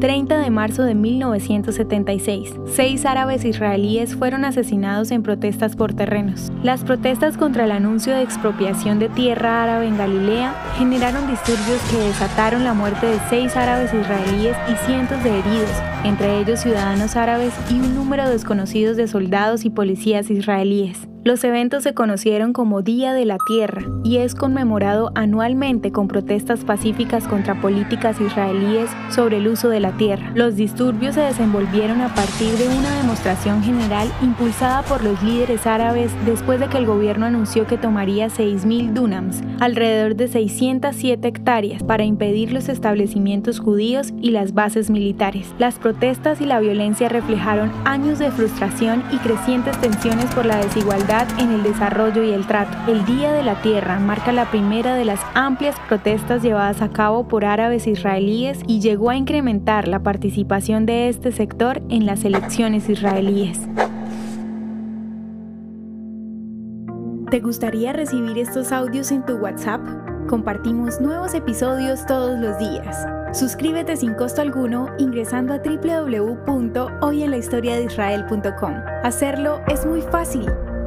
30 de marzo de 1976. Seis árabes israelíes fueron asesinados en protestas por terrenos. Las protestas contra el anuncio de expropiación de tierra árabe en Galilea generaron disturbios que desataron la muerte de seis árabes israelíes y cientos de heridos, entre ellos ciudadanos árabes y un número desconocido de soldados y policías israelíes. Los eventos se conocieron como Día de la Tierra y es conmemorado anualmente con protestas pacíficas contra políticas israelíes sobre el uso de la tierra. Los disturbios se desenvolvieron a partir de una demostración general impulsada por los líderes árabes después de que el gobierno anunció que tomaría 6.000 dunams, alrededor de 607 hectáreas, para impedir los establecimientos judíos y las bases militares. Las protestas y la violencia reflejaron años de frustración y crecientes tensiones por la desigualdad en el desarrollo y el trato. El Día de la Tierra marca la primera de las amplias protestas llevadas a cabo por árabes israelíes y llegó a incrementar la participación de este sector en las elecciones israelíes. ¿Te gustaría recibir estos audios en tu WhatsApp? Compartimos nuevos episodios todos los días. Suscríbete sin costo alguno ingresando a www.hoyenlahistoriadeisrael.com. Hacerlo es muy fácil.